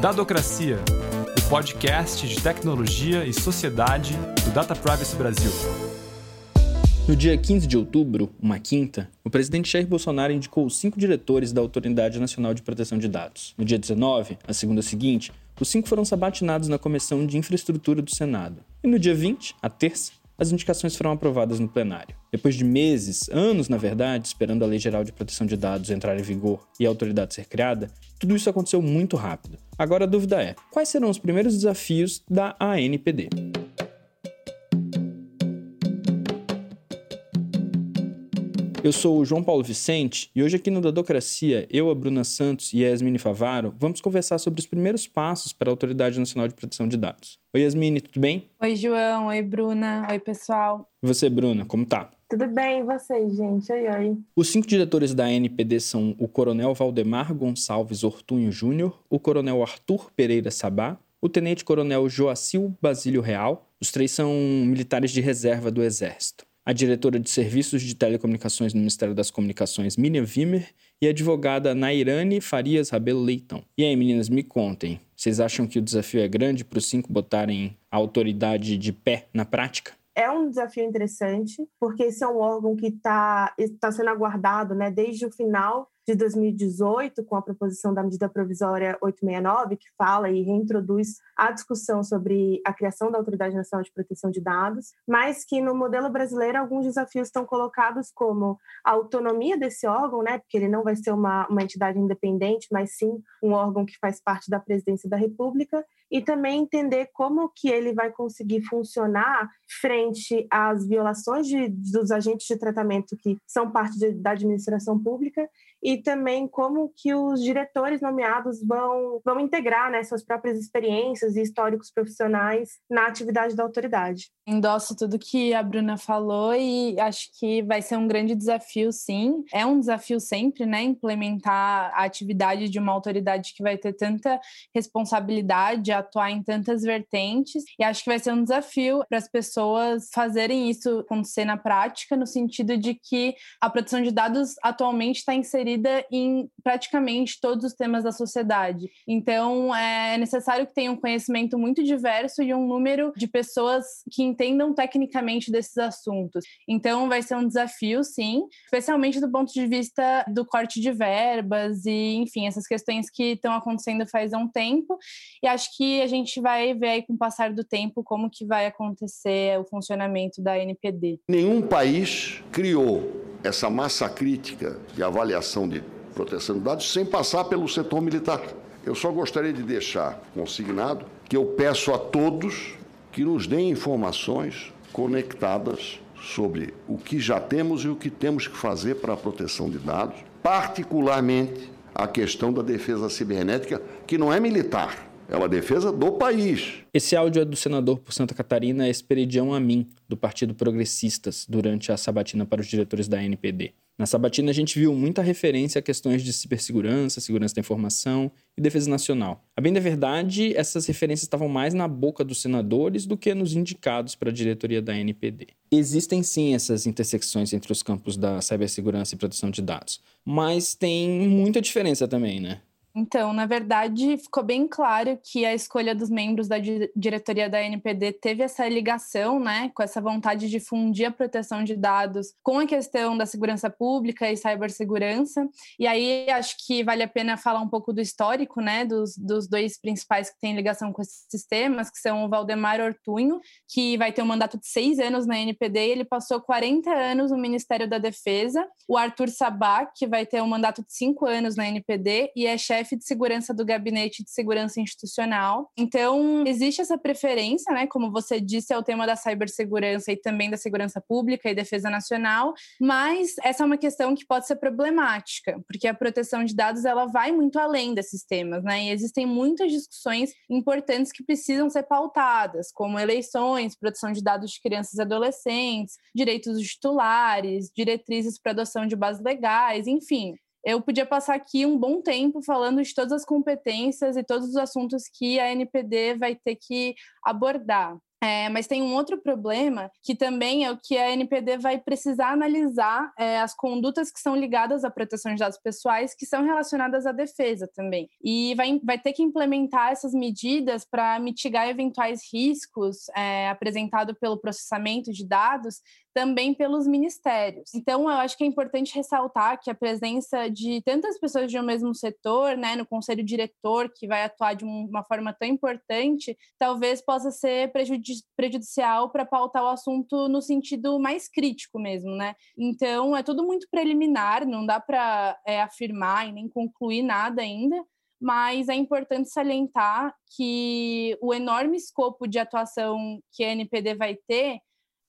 Dadocracia, o podcast de tecnologia e sociedade do Data Privacy Brasil. No dia 15 de outubro, uma quinta, o presidente Jair Bolsonaro indicou cinco diretores da Autoridade Nacional de Proteção de Dados. No dia 19, a segunda seguinte, os cinco foram sabatinados na Comissão de Infraestrutura do Senado. E no dia 20, a terça, as indicações foram aprovadas no plenário. Depois de meses, anos na verdade, esperando a Lei Geral de Proteção de Dados entrar em vigor e a autoridade ser criada, tudo isso aconteceu muito rápido. Agora a dúvida é: quais serão os primeiros desafios da ANPD? Eu sou o João Paulo Vicente e hoje aqui no Dadocracia, eu, a Bruna Santos e a Yasmine Favaro vamos conversar sobre os primeiros passos para a Autoridade Nacional de Proteção de Dados. Oi, Yasmine, tudo bem? Oi, João. Oi, Bruna. Oi, pessoal. E você, Bruna, como tá? Tudo bem, e vocês, gente? Oi, oi. Os cinco diretores da NPD são o Coronel Valdemar Gonçalves Ortunho Júnior, o Coronel Arthur Pereira Sabá, o Tenente Coronel Joacil Basílio Real. Os três são militares de reserva do Exército a diretora de Serviços de Telecomunicações no Ministério das Comunicações, Miriam Wimmer, e a advogada Nairane Farias Rabelo Leitão. E aí, meninas, me contem, vocês acham que o desafio é grande para os cinco botarem a autoridade de pé na prática? É um desafio interessante, porque esse é um órgão que está tá sendo aguardado né, desde o final de 2018, com a proposição da medida provisória 869, que fala e reintroduz a discussão sobre a criação da Autoridade Nacional de Proteção de Dados, mas que no modelo brasileiro alguns desafios estão colocados como a autonomia desse órgão, né, porque ele não vai ser uma, uma entidade independente, mas sim um órgão que faz parte da presidência da República, e também entender como que ele vai conseguir funcionar frente às violações de, dos agentes de tratamento que são parte de, da administração pública e também como que os diretores nomeados vão, vão integrar né, suas próprias experiências e históricos profissionais na atividade da autoridade. Endosso tudo que a Bruna falou e acho que vai ser um grande desafio, sim. É um desafio sempre, né, implementar a atividade de uma autoridade que vai ter tanta responsabilidade, atuar em tantas vertentes, e acho que vai ser um desafio para as pessoas fazerem isso acontecer na prática, no sentido de que a proteção de dados atualmente está inserida inserida em praticamente todos os temas da sociedade. Então, é necessário que tenha um conhecimento muito diverso e um número de pessoas que entendam tecnicamente desses assuntos. Então, vai ser um desafio, sim, especialmente do ponto de vista do corte de verbas e, enfim, essas questões que estão acontecendo faz um tempo. E acho que a gente vai ver aí com o passar do tempo como que vai acontecer o funcionamento da NPD. Nenhum país criou essa massa crítica de avaliação de proteção de dados sem passar pelo setor militar. Eu só gostaria de deixar consignado que eu peço a todos que nos deem informações conectadas sobre o que já temos e o que temos que fazer para a proteção de dados, particularmente a questão da defesa cibernética, que não é militar, é uma defesa do país. Esse áudio é do senador por Santa Catarina Esperidião Amin, do Partido Progressistas, durante a sabatina para os diretores da NPD. Na sabatina, a gente viu muita referência a questões de cibersegurança, segurança da informação e defesa nacional. A bem da verdade, essas referências estavam mais na boca dos senadores do que nos indicados para a diretoria da NPD. Existem sim essas intersecções entre os campos da cibersegurança e proteção de dados, mas tem muita diferença também, né? Então, na verdade, ficou bem claro que a escolha dos membros da diretoria da NPD teve essa ligação, né, com essa vontade de fundir a proteção de dados com a questão da segurança pública e cibersegurança. E aí acho que vale a pena falar um pouco do histórico, né, dos, dos dois principais que têm ligação com esses sistemas, que são o Valdemar Ortunho, que vai ter um mandato de seis anos na NPD, ele passou 40 anos no Ministério da Defesa. O Arthur Sabá, que vai ter um mandato de cinco anos na NPD e é chefe chefe de segurança do Gabinete de Segurança Institucional. Então, existe essa preferência, né? Como você disse, é o tema da cibersegurança e também da segurança pública e defesa nacional, mas essa é uma questão que pode ser problemática, porque a proteção de dados ela vai muito além desses temas, né? E existem muitas discussões importantes que precisam ser pautadas, como eleições, proteção de dados de crianças e adolescentes, direitos dos titulares, diretrizes para adoção de bases legais, enfim eu podia passar aqui um bom tempo falando de todas as competências e todos os assuntos que a NPD vai ter que abordar. É, mas tem um outro problema que também é o que a NPD vai precisar analisar é, as condutas que são ligadas à proteção de dados pessoais, que são relacionadas à defesa também. E vai, vai ter que implementar essas medidas para mitigar eventuais riscos é, apresentados pelo processamento de dados também pelos ministérios. Então, eu acho que é importante ressaltar que a presença de tantas pessoas de um mesmo setor, né, no conselho diretor, que vai atuar de uma forma tão importante, talvez possa ser prejudicial para pautar o assunto no sentido mais crítico mesmo, né? Então, é tudo muito preliminar, não dá para é, afirmar e nem concluir nada ainda, mas é importante salientar que o enorme escopo de atuação que a NPD vai ter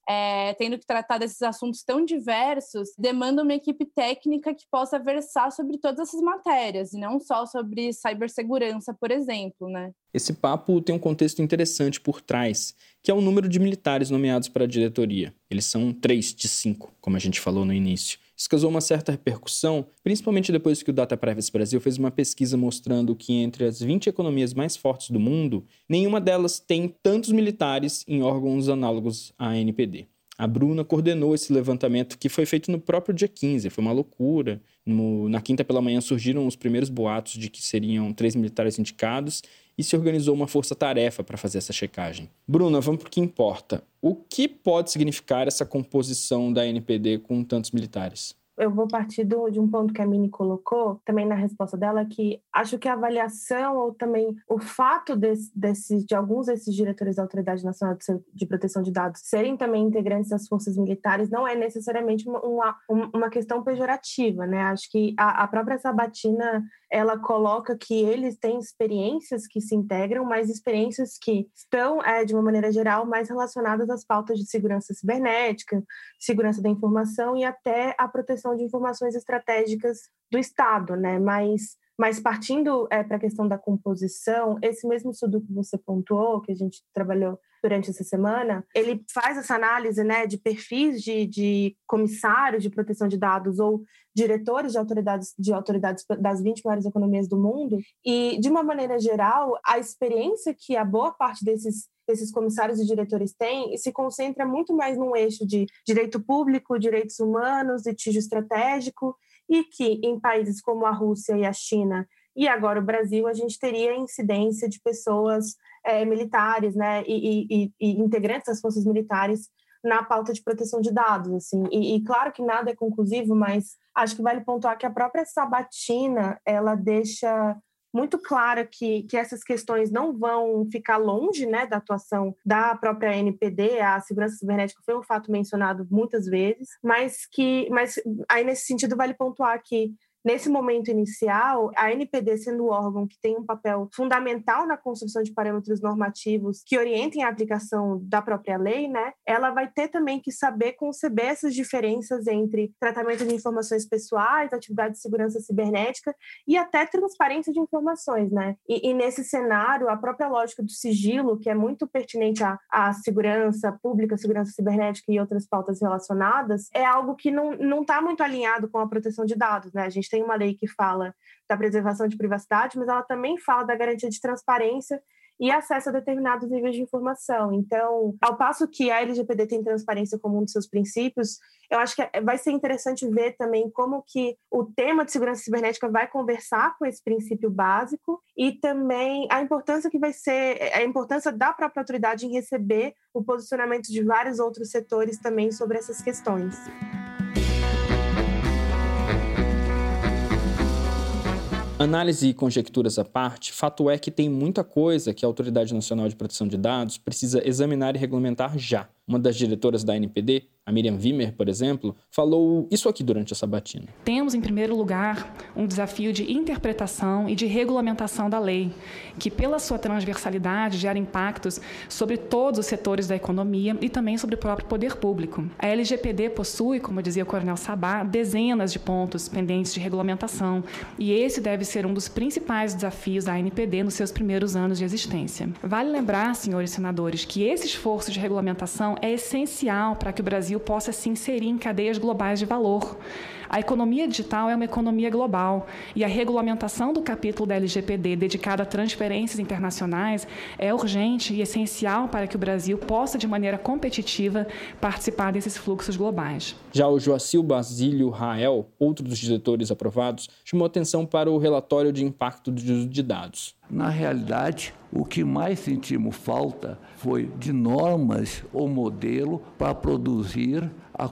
é, tendo que tratar desses assuntos tão diversos, demanda uma equipe técnica que possa versar sobre todas essas matérias, e não só sobre cibersegurança, por exemplo, né? Esse papo tem um contexto interessante por trás, que é o número de militares nomeados para a diretoria. Eles são três de cinco, como a gente falou no início. Isso causou uma certa repercussão, principalmente depois que o Data Privacy Brasil fez uma pesquisa mostrando que entre as 20 economias mais fortes do mundo, nenhuma delas tem tantos militares em órgãos análogos à NPD. A Bruna coordenou esse levantamento que foi feito no próprio dia 15, foi uma loucura. No, na quinta pela manhã surgiram os primeiros boatos de que seriam três militares indicados e se organizou uma força-tarefa para fazer essa checagem. Bruna, vamos para o que importa. O que pode significar essa composição da NPD com tantos militares? eu vou partir do, de um ponto que a Mini colocou, também na resposta dela, que acho que a avaliação ou também o fato desse, desse, de alguns desses diretores da Autoridade Nacional de Proteção de Dados serem também integrantes das forças militares não é necessariamente uma, uma, uma questão pejorativa, né? Acho que a, a própria Sabatina ela coloca que eles têm experiências que se integram, mas experiências que estão, é, de uma maneira geral, mais relacionadas às pautas de segurança cibernética, segurança da informação e até a proteção de informações estratégicas do Estado, né? Mas mas partindo é, para a questão da composição, esse mesmo estudo que você pontuou, que a gente trabalhou durante essa semana, ele faz essa análise né, de perfis de, de comissários de proteção de dados ou diretores de autoridades, de autoridades das 20 maiores economias do mundo, e, de uma maneira geral, a experiência que a boa parte desses desses comissários e diretores têm se concentra muito mais num eixo de direito público, direitos humanos, litígio estratégico e que em países como a Rússia e a China e agora o Brasil a gente teria incidência de pessoas é, militares, né, e, e, e, integrantes das forças militares na pauta de proteção de dados, assim. E, e, claro que nada é conclusivo, mas acho que vale pontuar que a própria Sabatina ela deixa muito clara que, que essas questões não vão ficar longe né, da atuação da própria NPD, a segurança cibernética foi um fato mencionado muitas vezes, mas que mas aí nesse sentido vale pontuar que Nesse momento inicial, a NPD sendo o órgão que tem um papel fundamental na construção de parâmetros normativos que orientem a aplicação da própria lei, né, ela vai ter também que saber conceber essas diferenças entre tratamento de informações pessoais, atividade de segurança cibernética e até transparência de informações, né? E, e nesse cenário, a própria lógica do sigilo, que é muito pertinente à, à segurança pública, segurança cibernética e outras pautas relacionadas, é algo que não está muito alinhado com a proteção de dados, né? A gente tem uma lei que fala da preservação de privacidade, mas ela também fala da garantia de transparência e acesso a determinados níveis de informação. Então, ao passo que a LGPD tem transparência como um dos seus princípios, eu acho que é, vai ser interessante ver também como que o tema de segurança cibernética vai conversar com esse princípio básico e também a importância que vai ser a importância da própria autoridade em receber o posicionamento de vários outros setores também sobre essas questões. Análise e conjecturas à parte, fato é que tem muita coisa que a Autoridade Nacional de Proteção de Dados precisa examinar e regulamentar já. Uma das diretoras da NPD, a Miriam Wimmer, por exemplo, falou isso aqui durante a sabatina. Temos, em primeiro lugar, um desafio de interpretação e de regulamentação da lei, que, pela sua transversalidade, gera impactos sobre todos os setores da economia e também sobre o próprio poder público. A LGPD possui, como dizia o Coronel Sabá, dezenas de pontos pendentes de regulamentação, e esse deve ser um dos principais desafios da NPD nos seus primeiros anos de existência. Vale lembrar, senhores senadores, que esse esforço de regulamentação é essencial para que o Brasil possa se inserir em cadeias globais de valor. A economia digital é uma economia global e a regulamentação do capítulo da LGPD dedicado a transferências internacionais é urgente e essencial para que o Brasil possa, de maneira competitiva, participar desses fluxos globais. Já o Joacil Basílio Rael, outro dos diretores aprovados, chamou atenção para o relatório de impacto do uso de dados. Na realidade, o que mais sentimos falta foi de normas ou modelo para produzir a,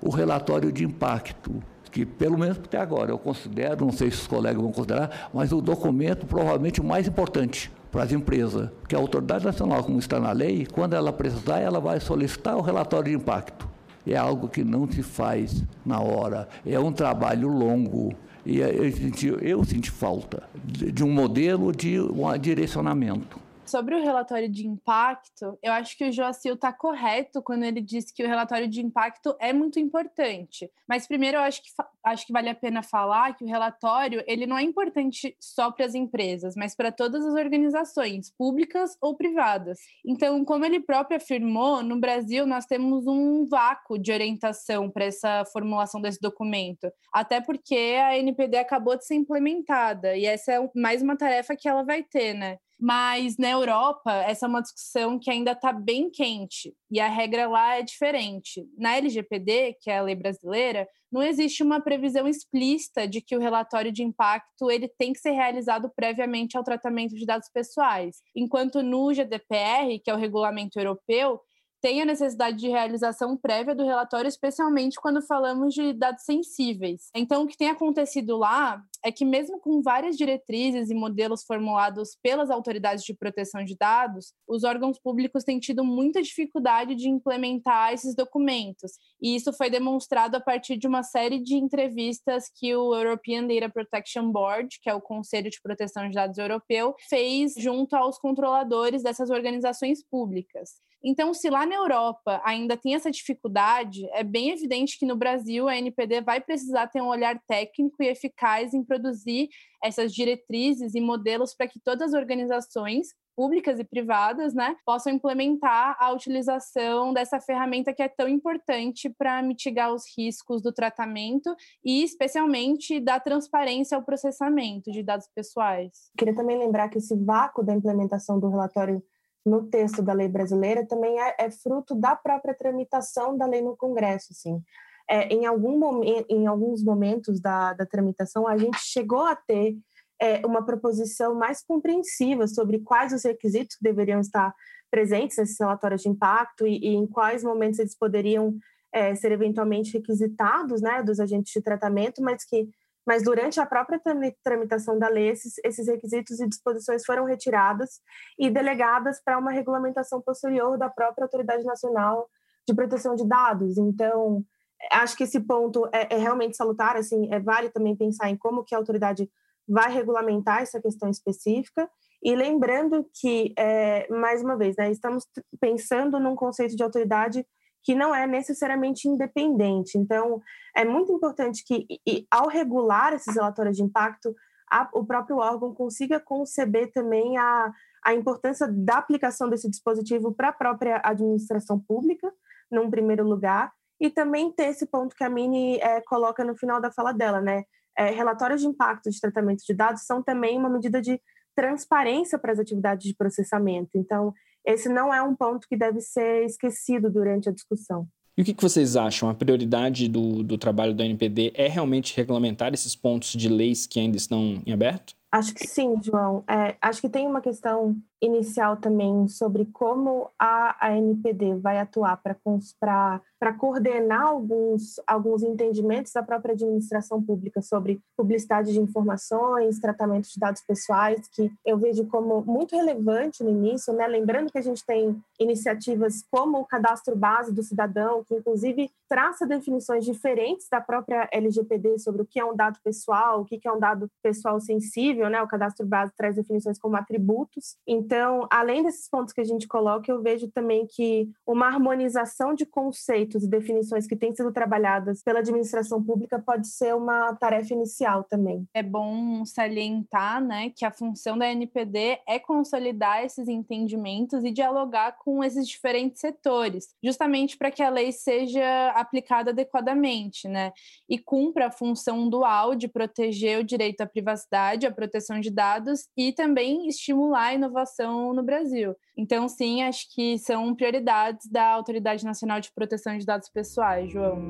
o relatório de impacto que pelo menos até agora eu considero, não sei se os colegas vão considerar, mas o documento provavelmente o mais importante para as empresas, que a autoridade nacional, como está na lei, quando ela precisar, ela vai solicitar o relatório de impacto. É algo que não se faz na hora, é um trabalho longo. E eu senti, eu senti falta de um modelo de um direcionamento sobre o relatório de impacto, eu acho que o Joacil está correto quando ele diz que o relatório de impacto é muito importante. Mas primeiro eu acho que, acho que vale a pena falar que o relatório ele não é importante só para as empresas, mas para todas as organizações, públicas ou privadas. Então, como ele próprio afirmou, no Brasil nós temos um vácuo de orientação para essa formulação desse documento, até porque a NPD acabou de ser implementada e essa é mais uma tarefa que ela vai ter, né? Mas na Europa, essa é uma discussão que ainda está bem quente e a regra lá é diferente. Na LGPD, que é a lei brasileira, não existe uma previsão explícita de que o relatório de impacto ele tem que ser realizado previamente ao tratamento de dados pessoais, enquanto no GDPR, que é o regulamento europeu, tem a necessidade de realização prévia do relatório, especialmente quando falamos de dados sensíveis. Então, o que tem acontecido lá é que, mesmo com várias diretrizes e modelos formulados pelas autoridades de proteção de dados, os órgãos públicos têm tido muita dificuldade de implementar esses documentos. E isso foi demonstrado a partir de uma série de entrevistas que o European Data Protection Board, que é o Conselho de Proteção de Dados Europeu, fez junto aos controladores dessas organizações públicas. Então, se lá na Europa ainda tem essa dificuldade, é bem evidente que no Brasil a NPD vai precisar ter um olhar técnico e eficaz em produzir essas diretrizes e modelos para que todas as organizações públicas e privadas, né, possam implementar a utilização dessa ferramenta que é tão importante para mitigar os riscos do tratamento e, especialmente, da transparência ao processamento de dados pessoais. Queria também lembrar que esse vácuo da implementação do relatório no texto da lei brasileira também é, é fruto da própria tramitação da lei no Congresso, assim. É, em, algum em alguns momentos da, da tramitação, a gente chegou a ter é, uma proposição mais compreensiva sobre quais os requisitos deveriam estar presentes nesses relatórios de impacto e, e em quais momentos eles poderiam é, ser eventualmente requisitados né, dos agentes de tratamento, mas que mas durante a própria tramitação da lei, esses, esses requisitos e disposições foram retiradas e delegadas para uma regulamentação posterior da própria Autoridade Nacional de Proteção de Dados. Então, acho que esse ponto é, é realmente salutar, assim, é vale também pensar em como que a autoridade vai regulamentar essa questão específica e lembrando que, é, mais uma vez, né, estamos pensando num conceito de autoridade que não é necessariamente independente. Então, é muito importante que, e, ao regular esses relatórios de impacto, a, o próprio órgão consiga conceber também a, a importância da aplicação desse dispositivo para a própria administração pública, num primeiro lugar, e também ter esse ponto que a Mini é, coloca no final da fala dela, né? É, relatórios de impacto de tratamento de dados são também uma medida de transparência para as atividades de processamento. Então, esse não é um ponto que deve ser esquecido durante a discussão. E o que vocês acham? A prioridade do, do trabalho do NPD é realmente regulamentar esses pontos de leis que ainda estão em aberto? Acho que sim, João. É, acho que tem uma questão inicial também sobre como a ANPD vai atuar para coordenar alguns, alguns entendimentos da própria administração pública sobre publicidade de informações, tratamento de dados pessoais, que eu vejo como muito relevante no início, né? lembrando que a gente tem iniciativas como o cadastro base do cidadão, que inclusive traça definições diferentes da própria LGPD sobre o que é um dado pessoal, o que é um dado pessoal sensível, né? O cadastro base traz definições como atributos. Então, além desses pontos que a gente coloca, eu vejo também que uma harmonização de conceitos e definições que têm sido trabalhadas pela administração pública pode ser uma tarefa inicial também. É bom salientar, né, que a função da NPD é consolidar esses entendimentos e dialogar com esses diferentes setores, justamente para que a lei seja aplicada adequadamente, né? E cumpra a função dual de proteger o direito à privacidade, à proteção de dados e também estimular a inovação no Brasil. Então, sim, acho que são prioridades da Autoridade Nacional de Proteção de Dados Pessoais, João.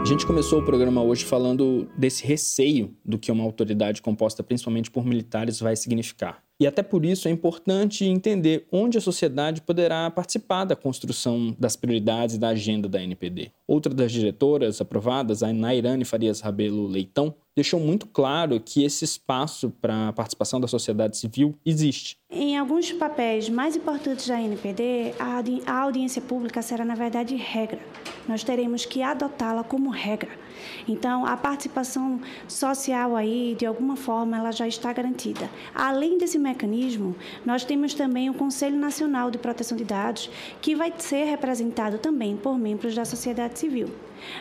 A gente começou o programa hoje falando desse receio do que uma autoridade composta principalmente por militares vai significar. E até por isso é importante entender onde a sociedade poderá participar da construção das prioridades da agenda da NPD. Outra das diretoras aprovadas, a Nairane Farias Rabelo Leitão, deixou muito claro que esse espaço para a participação da sociedade civil existe. Em alguns papéis mais importantes da NPD, a audiência pública será, na verdade, regra. Nós teremos que adotá-la como regra. Então, a participação social aí, de alguma forma, ela já está garantida. Além desse mecanismo, nós temos também o Conselho Nacional de Proteção de Dados, que vai ser representado também por membros da sociedade civil.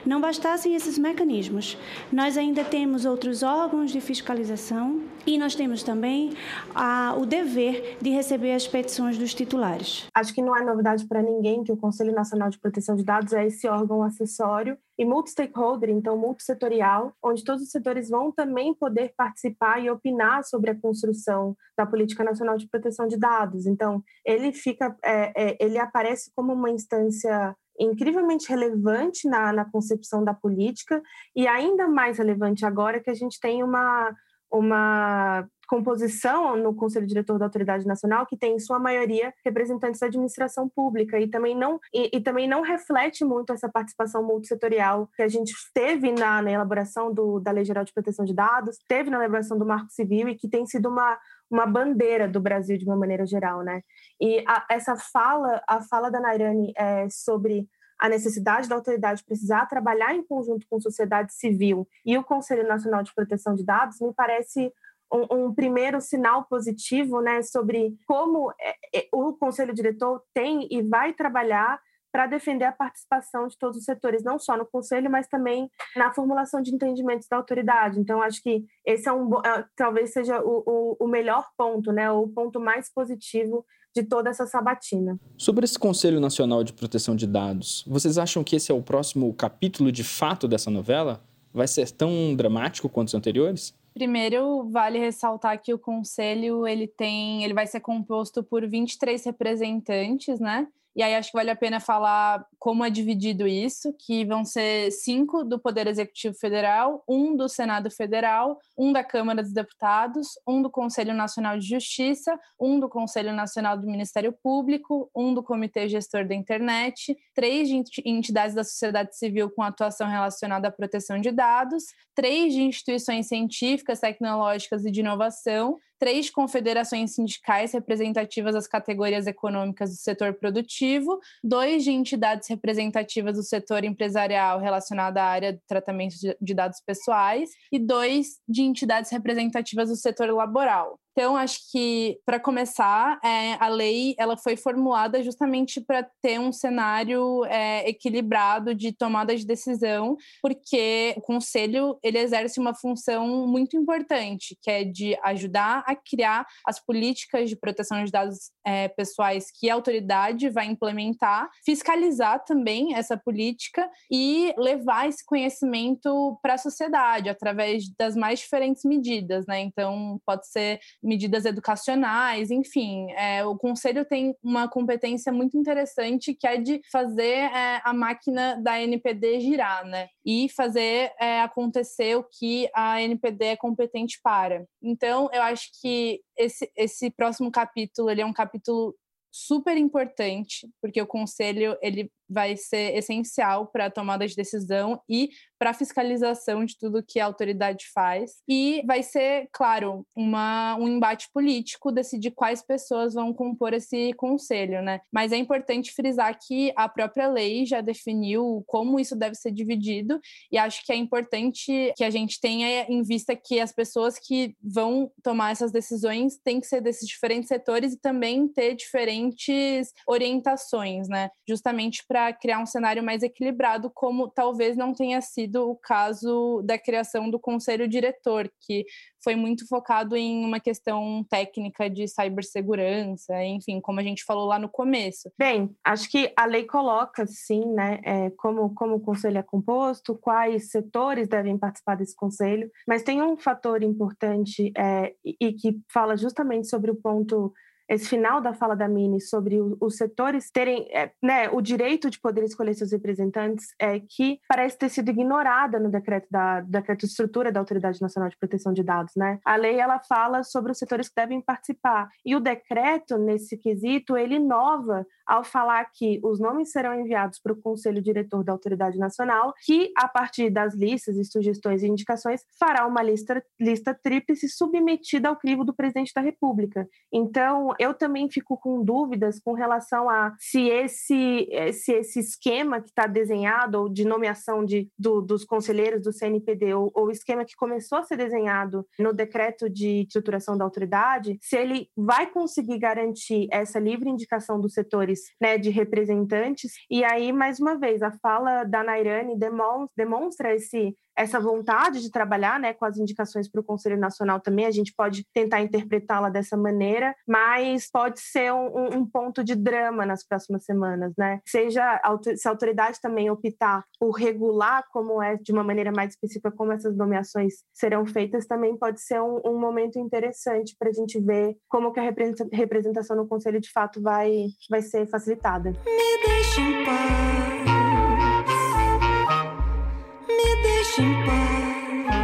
Não bastassem esses mecanismos, nós ainda temos outros órgãos de fiscalização e nós temos também a, o dever de receber as petições dos titulares. Acho que não é novidade para ninguém que o Conselho Nacional de Proteção de Dados é esse órgão acessório e multi-stakeholder, então multissetorial, onde todos os setores vão também poder participar e opinar sobre a construção da Política Nacional de Proteção de Dados. Então, ele fica, é, é, ele aparece como uma instância incrivelmente relevante na, na concepção da política e ainda mais relevante agora que a gente tem uma, uma composição no Conselho Diretor da Autoridade Nacional que tem em sua maioria representantes da administração pública e também não e, e também não reflete muito essa participação multissetorial que a gente teve na, na elaboração do, da Lei Geral de Proteção de Dados, teve na elaboração do Marco Civil e que tem sido uma uma bandeira do Brasil de uma maneira geral, né? E a, essa fala, a fala da Nairane é, sobre a necessidade da autoridade precisar trabalhar em conjunto com sociedade civil e o Conselho Nacional de Proteção de Dados me parece um, um primeiro sinal positivo, né, sobre como é, é, o Conselho Diretor tem e vai trabalhar para defender a participação de todos os setores, não só no conselho, mas também na formulação de entendimentos da autoridade. Então, acho que esse é um é, talvez seja o, o, o melhor ponto, né, o ponto mais positivo de toda essa sabatina. Sobre esse Conselho Nacional de Proteção de Dados, vocês acham que esse é o próximo capítulo de fato dessa novela? Vai ser tão dramático quanto os anteriores? Primeiro, vale ressaltar que o conselho ele tem, ele vai ser composto por 23 representantes, né? E aí acho que vale a pena falar como é dividido isso, que vão ser cinco do Poder Executivo Federal, um do Senado Federal, um da Câmara dos Deputados, um do Conselho Nacional de Justiça, um do Conselho Nacional do Ministério Público, um do Comitê Gestor da Internet, três de entidades da sociedade civil com atuação relacionada à proteção de dados, três de instituições científicas, tecnológicas e de inovação, três confederações sindicais representativas das categorias econômicas do setor produtivo, dois de entidades representativas do setor empresarial relacionado à área de tratamento de dados pessoais e dois de entidades representativas do setor laboral. Então, acho que, para começar, é, a lei ela foi formulada justamente para ter um cenário é, equilibrado de tomada de decisão, porque o conselho ele exerce uma função muito importante, que é de ajudar a criar as políticas de proteção de dados é, pessoais que a autoridade vai implementar, fiscalizar também essa política e levar esse conhecimento para a sociedade através das mais diferentes medidas, né? Então, pode ser medidas educacionais, enfim. É, o conselho tem uma competência muito interessante que é de fazer é, a máquina da NPD girar, né? E fazer é, acontecer o que a NPD é competente para. Então, eu acho que esse, esse próximo capítulo ele é um capítulo super importante, porque o conselho ele vai ser essencial para a tomada de decisão e para fiscalização de tudo que a autoridade faz. E vai ser, claro, uma, um embate político decidir quais pessoas vão compor esse conselho, né? Mas é importante frisar que a própria lei já definiu como isso deve ser dividido, e acho que é importante que a gente tenha em vista que as pessoas que vão tomar essas decisões têm que ser desses diferentes setores e também ter diferentes orientações, né? Justamente para criar um cenário mais equilibrado, como talvez não tenha sido o caso da criação do conselho diretor, que foi muito focado em uma questão técnica de cibersegurança, enfim, como a gente falou lá no começo. Bem, acho que a lei coloca, sim, né, é, como, como o conselho é composto, quais setores devem participar desse conselho, mas tem um fator importante é, e que fala justamente sobre o ponto esse final da fala da Mini sobre os setores terem é, né, o direito de poder escolher seus representantes, é, que parece ter sido ignorada no decreto da decreto de estrutura da Autoridade Nacional de Proteção de Dados. Né? A lei ela fala sobre os setores que devem participar e o decreto nesse quesito ele inova ao falar que os nomes serão enviados para o Conselho Diretor da Autoridade Nacional, que a partir das listas e sugestões e indicações fará uma lista lista tríplice submetida ao crivo do Presidente da República. Então eu também fico com dúvidas com relação a se esse, se esse esquema que está desenhado, ou de nomeação de, do, dos conselheiros do CNPD, ou, esquema que começou a ser desenhado no decreto de estruturação da autoridade, se ele vai conseguir garantir essa livre indicação dos setores né, de representantes. E aí, mais uma vez, a fala da Nairane demonstra, demonstra esse essa vontade de trabalhar né, com as indicações para o Conselho Nacional também, a gente pode tentar interpretá-la dessa maneira, mas pode ser um, um, ponto de drama nas próximas semanas, né? Seja se a autoridade também optar por regular como é de uma maneira mais específica como essas nomeações serão feitas, também pode ser um, um momento interessante para a gente ver como que a representação no Conselho de fato vai, vai ser facilitada. Me deixa em paz.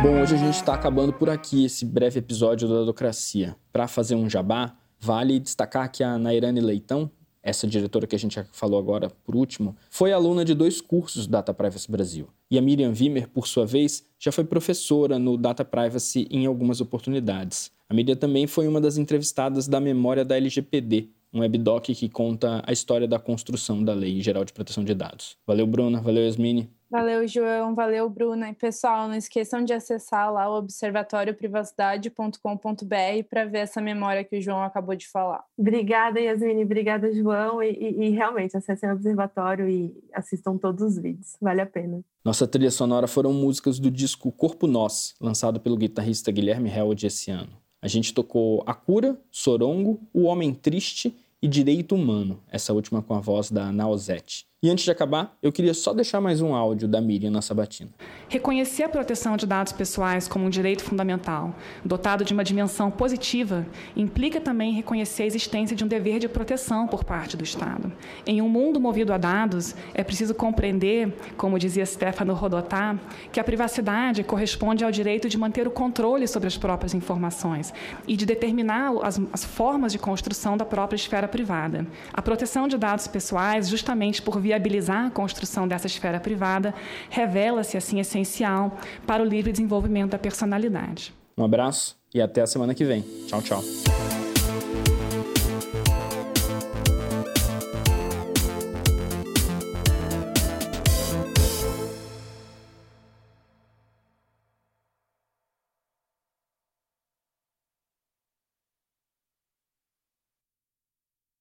Bom, hoje a gente está acabando por aqui esse breve episódio da Docracia. Para fazer um jabá, vale destacar que a Nairane Leitão, essa diretora que a gente falou agora por último, foi aluna de dois cursos Data Privacy Brasil. E a Miriam Wimmer, por sua vez, já foi professora no Data Privacy em algumas oportunidades. A Miriam também foi uma das entrevistadas da memória da LGPD, um webdoc que conta a história da construção da Lei Geral de Proteção de Dados. Valeu, Bruna. Valeu, Yasmine. Valeu, João. Valeu, Bruna. E pessoal, não esqueçam de acessar lá o observatorioprivacidade.com.br para ver essa memória que o João acabou de falar. Obrigada, Yasmine. Obrigada, João. E, e, e realmente, acessem o Observatório e assistam todos os vídeos. Vale a pena. Nossa trilha sonora foram músicas do disco Corpo Nós, lançado pelo guitarrista Guilherme Held esse ano. A gente tocou A Cura, Sorongo, O Homem Triste e Direito Humano, essa última com a voz da Naozete. E antes de acabar, eu queria só deixar mais um áudio da Miriam na sabatina. Reconhecer a proteção de dados pessoais como um direito fundamental, dotado de uma dimensão positiva, implica também reconhecer a existência de um dever de proteção por parte do Estado. Em um mundo movido a dados, é preciso compreender, como dizia Stefano Rodotà, que a privacidade corresponde ao direito de manter o controle sobre as próprias informações e de determinar as, as formas de construção da própria esfera privada. A proteção de dados pessoais, justamente por viabilizar a construção dessa esfera privada, revela-se assim essencial para o livre desenvolvimento da personalidade. Um abraço e até a semana que vem. Tchau, tchau.